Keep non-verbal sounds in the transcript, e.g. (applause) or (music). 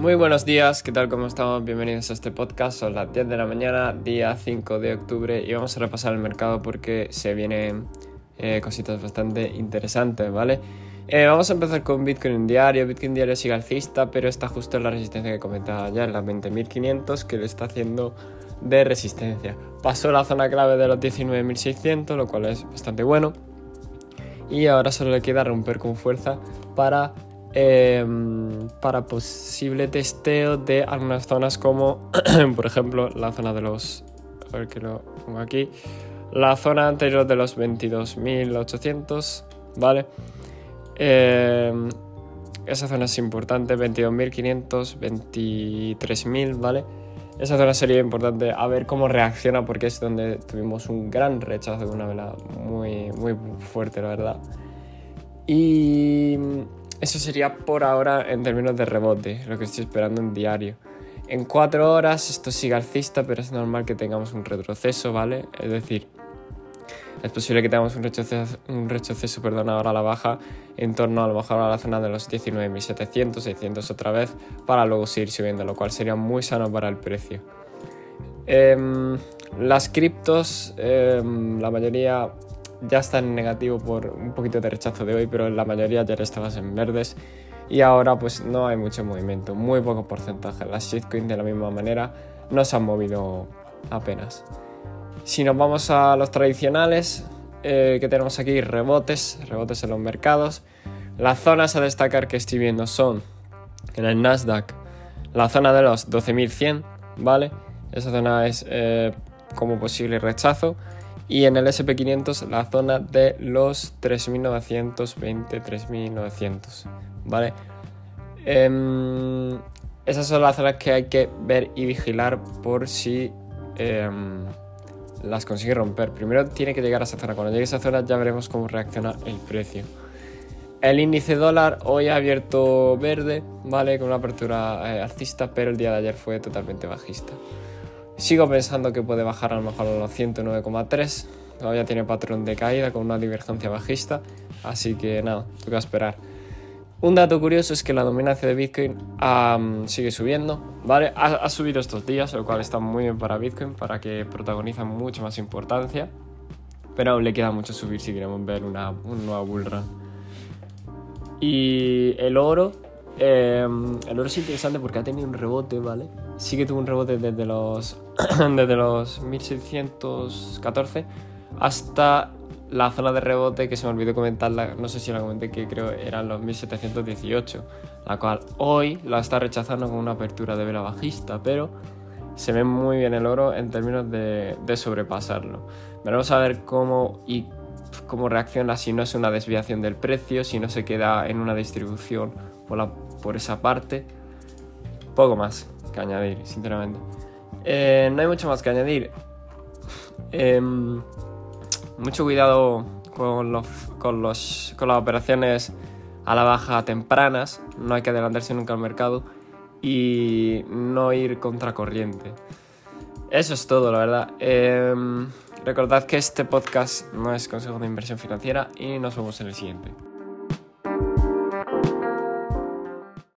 Muy buenos días, ¿qué tal? ¿Cómo estamos? Bienvenidos a este podcast. Son las 10 de la mañana, día 5 de octubre, y vamos a repasar el mercado porque se vienen eh, cositas bastante interesantes, ¿vale? Eh, vamos a empezar con Bitcoin diario. Bitcoin diario sigue alcista, pero está justo en la resistencia que comentaba ya, en las 20.500, que le está haciendo de resistencia. Pasó la zona clave de los 19.600, lo cual es bastante bueno. Y ahora solo le queda romper con fuerza para Em, para posible testeo de algunas zonas como (clears throat) por ejemplo la zona de los a ver que lo pongo aquí la zona anterior de los 22.800 vale em, esa zona es importante 22.500 23.000 vale esa zona sería importante a ver cómo reacciona porque es donde tuvimos un gran rechazo de una vela muy muy fuerte la verdad. Y eso sería por ahora en términos de rebote, lo que estoy esperando en diario. En cuatro horas esto sigue alcista, pero es normal que tengamos un retroceso, ¿vale? Es decir, es posible que tengamos un retroceso, un retroceso perdón, ahora a la baja en torno a lo mejor a la zona de los 19.700, 600 otra vez, para luego seguir subiendo, lo cual sería muy sano para el precio. Em, las criptos, em, la mayoría ya está en negativo por un poquito de rechazo de hoy, pero la mayoría ya estabas en verdes y ahora pues no hay mucho movimiento, muy poco porcentaje. Las shitcoins de la misma manera no se han movido apenas. Si nos vamos a los tradicionales, eh, que tenemos aquí rebotes, rebotes en los mercados. Las zonas a destacar que estoy viendo son en el Nasdaq la zona de los 12.100, ¿vale? Esa zona es eh, como posible rechazo y en el SP500 la zona de los 3920, 3900, ¿vale? Em, esas son las zonas que hay que ver y vigilar por si em, las consigue romper. Primero tiene que llegar a esa zona. Cuando llegue a esa zona ya veremos cómo reacciona el precio. El índice dólar hoy ha abierto verde, ¿vale? Con una apertura eh, alcista, pero el día de ayer fue totalmente bajista. Sigo pensando que puede bajar a lo mejor a los 109,3. Todavía tiene patrón de caída con una divergencia bajista. Así que nada, toca esperar. Un dato curioso es que la dominancia de Bitcoin sigue subiendo, ¿vale? Ha, subido estos días, lo cual está muy bien para Bitcoin, para que protagoniza mucha más importancia. Pero aún le queda mucho subir si queremos ver una, un nuevo bull run. Y el oro Em, el oro es interesante porque ha tenido un rebote, ¿vale? Sí que tuvo un rebote desde los, (clears throat) desde los 1614 hasta la zona de rebote que se me olvidó comentarla, no sé si la comenté, que creo eran los 1718, la cual hoy la está rechazando con una apertura de vela bajista, pero se ve muy bien el oro en términos de, de sobrepasarlo. Veremos a ver cómo y cómo reacciona si no es una desviación del precio, si no se queda en una distribución por la por esa parte. Poco más añadir, sinceramente. Eh, no hay mucho más que añadir. Em, mucho cuidado con, los, con, los, con las operaciones a la baja tempranas. No hay que adelantarse nunca al mercado y no ir contracorriente. Eso es todo, la verdad. Em, recordad que este podcast no es consejo de inversión financiera y nos vemos en el siguiente.